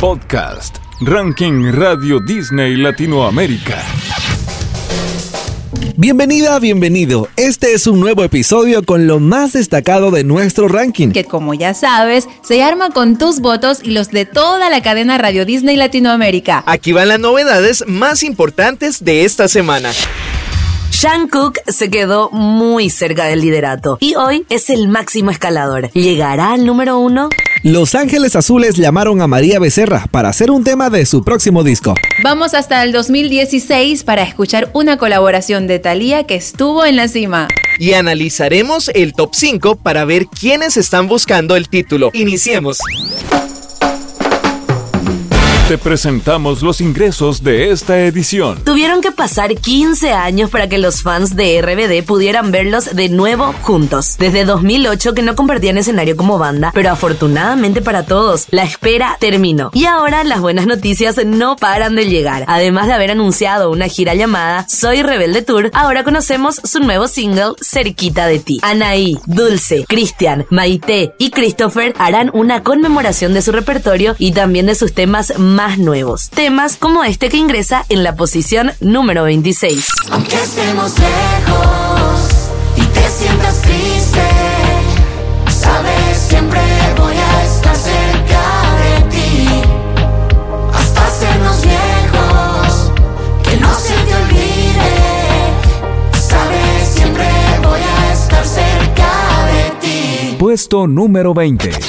Podcast. Ranking Radio Disney Latinoamérica. Bienvenida, bienvenido. Este es un nuevo episodio con lo más destacado de nuestro ranking. Que como ya sabes, se arma con tus votos y los de toda la cadena Radio Disney Latinoamérica. Aquí van las novedades más importantes de esta semana. Sean Cook se quedó muy cerca del liderato y hoy es el máximo escalador. ¿Llegará al número uno? Los Ángeles Azules llamaron a María Becerra para hacer un tema de su próximo disco. Vamos hasta el 2016 para escuchar una colaboración de Thalía que estuvo en la cima. Y analizaremos el top 5 para ver quiénes están buscando el título. Iniciemos. Te presentamos los ingresos de esta edición. Tuvieron que pasar 15 años para que los fans de RBD pudieran verlos de nuevo juntos. Desde 2008 que no compartían escenario como banda, pero afortunadamente para todos, la espera terminó. Y ahora las buenas noticias no paran de llegar. Además de haber anunciado una gira llamada Soy Rebelde Tour, ahora conocemos su nuevo single Cerquita de ti. Anaí, Dulce, Cristian, Maite y Christopher harán una conmemoración de su repertorio y también de sus temas más nuevos. Temas como este que ingresa en la posición número 26. Aunque estemos lejos y te sientas triste, sabes, siempre voy a estar cerca de ti. Hasta hacernos viejos, que no se te olvide. Sabes, siempre voy a estar cerca de ti. Puesto número 20.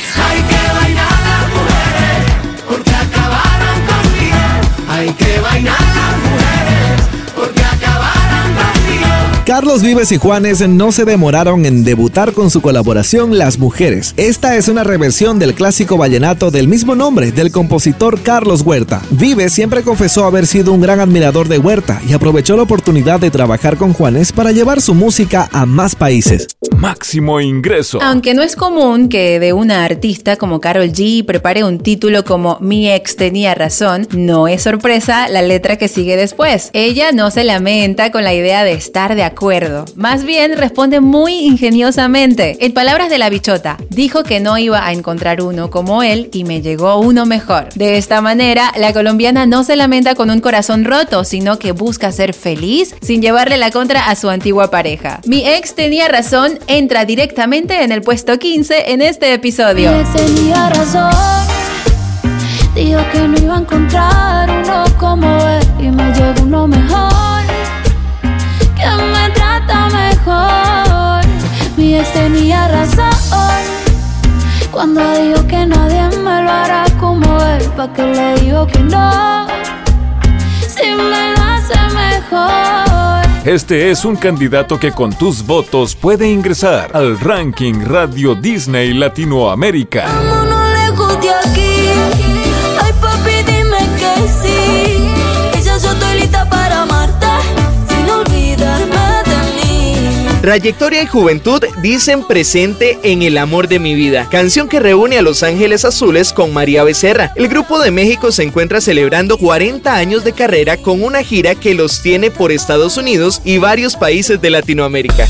Carlos Vives y Juanes no se demoraron en debutar con su colaboración Las Mujeres. Esta es una reversión del clásico vallenato del mismo nombre del compositor Carlos Huerta. Vives siempre confesó haber sido un gran admirador de Huerta y aprovechó la oportunidad de trabajar con Juanes para llevar su música a más países. Máximo ingreso. Aunque no es común que de una artista como Carol G prepare un título como Mi ex tenía razón, no es sorpresa la letra que sigue después. Ella no se lamenta con la idea de estar de acuerdo, más bien responde muy ingeniosamente. En palabras de la bichota, dijo que no iba a encontrar uno como él y me llegó uno mejor. De esta manera, la colombiana no se lamenta con un corazón roto, sino que busca ser feliz sin llevarle la contra a su antigua pareja. Mi ex tenía razón entra directamente en el puesto 15 en este episodio. Mi ex tenía razón. Dijo que no iba a encontrar uno como él y me llegó uno mejor. Mi ex tenía razón. Cuando dijo que nadie me lo hará como él, pa' que le digo que no. Si me lo hace mejor. Este es un candidato que con tus votos puede ingresar al ranking Radio Disney Latinoamérica. Vámonos lejos de aquí. Trayectoria y juventud dicen presente en El amor de mi vida, canción que reúne a Los Ángeles Azules con María Becerra. El grupo de México se encuentra celebrando 40 años de carrera con una gira que los tiene por Estados Unidos y varios países de Latinoamérica.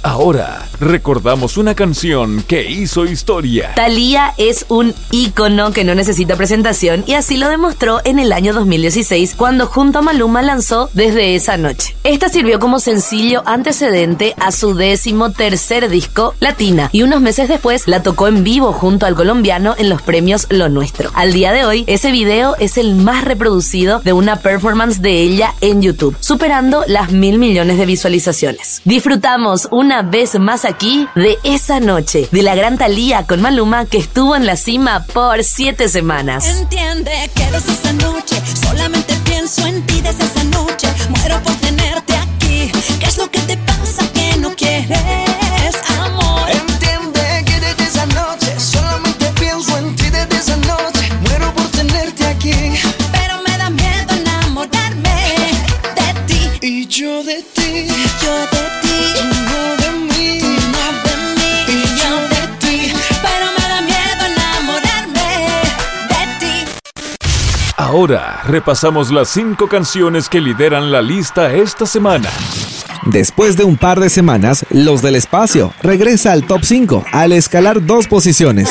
Ahora recordamos una canción que hizo historia. Thalía es un ícono que no necesita presentación y así lo demostró en el año 2016 cuando junto a Maluma lanzó Desde esa noche. Esta sirvió como sencillo antecedente a su décimo tercer disco Latina y unos meses después la tocó en vivo junto al colombiano en los premios Lo Nuestro. Al día de hoy, ese video es el más reproducido de una performance de ella en YouTube, superando las mil millones de visualizaciones. Disfrutamos una vez más aquí de esa noche de la gran Thalía con Maluma que estuvo en la cima por siete semanas. Entiende que Ahora repasamos las cinco canciones que lideran la lista esta semana. Después de un par de semanas, Los del Espacio regresa al top 5 al escalar dos posiciones.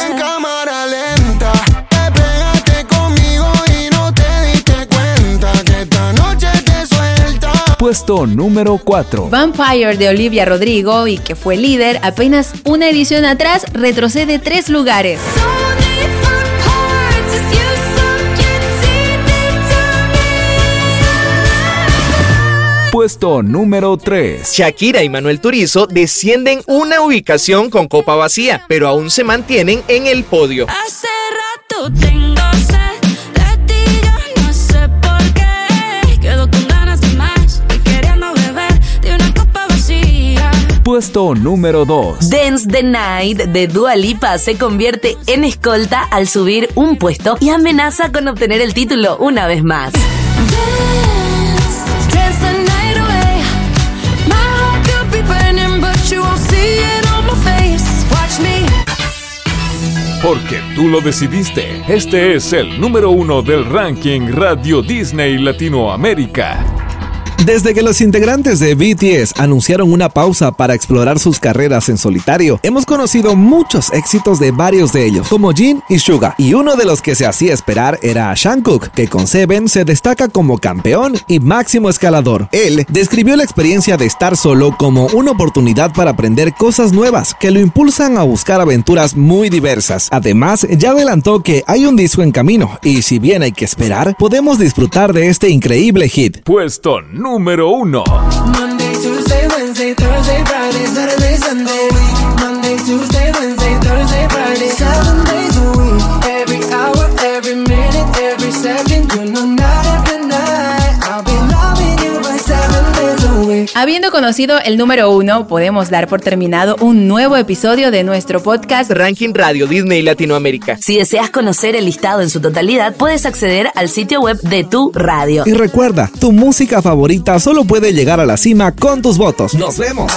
puesto número 4. Vampire de Olivia Rodrigo y que fue líder apenas una edición atrás, retrocede tres lugares. Puesto número 3. Shakira y Manuel Turizo descienden una ubicación con copa vacía, pero aún se mantienen en el podio. Hace rato tengo sed de ti, yo no sé por qué. Quedo con ganas de más y queriendo beber de una copa vacía. Puesto número 2. Dance the Night de Dua Lipa se convierte en escolta al subir un puesto y amenaza con obtener el título una vez más. Dance, dance Porque tú lo decidiste. Este es el número uno del ranking Radio Disney Latinoamérica. Desde que los integrantes de BTS anunciaron una pausa para explorar sus carreras en solitario, hemos conocido muchos éxitos de varios de ellos, como Jin y Suga, y uno de los que se hacía esperar era Jungkook, que con Seven se destaca como campeón y máximo escalador. Él describió la experiencia de estar solo como una oportunidad para aprender cosas nuevas que lo impulsan a buscar aventuras muy diversas. Además, ya adelantó que hay un disco en camino y si bien hay que esperar, podemos disfrutar de este increíble hit. Puesto número uno. Monday, Tuesday, Wednesday, Thursday, Friday, Saturday, Sunday. Habiendo conocido el número uno, podemos dar por terminado un nuevo episodio de nuestro podcast Ranking Radio Disney Latinoamérica. Si deseas conocer el listado en su totalidad, puedes acceder al sitio web de tu radio. Y recuerda, tu música favorita solo puede llegar a la cima con tus votos. ¡Nos vemos!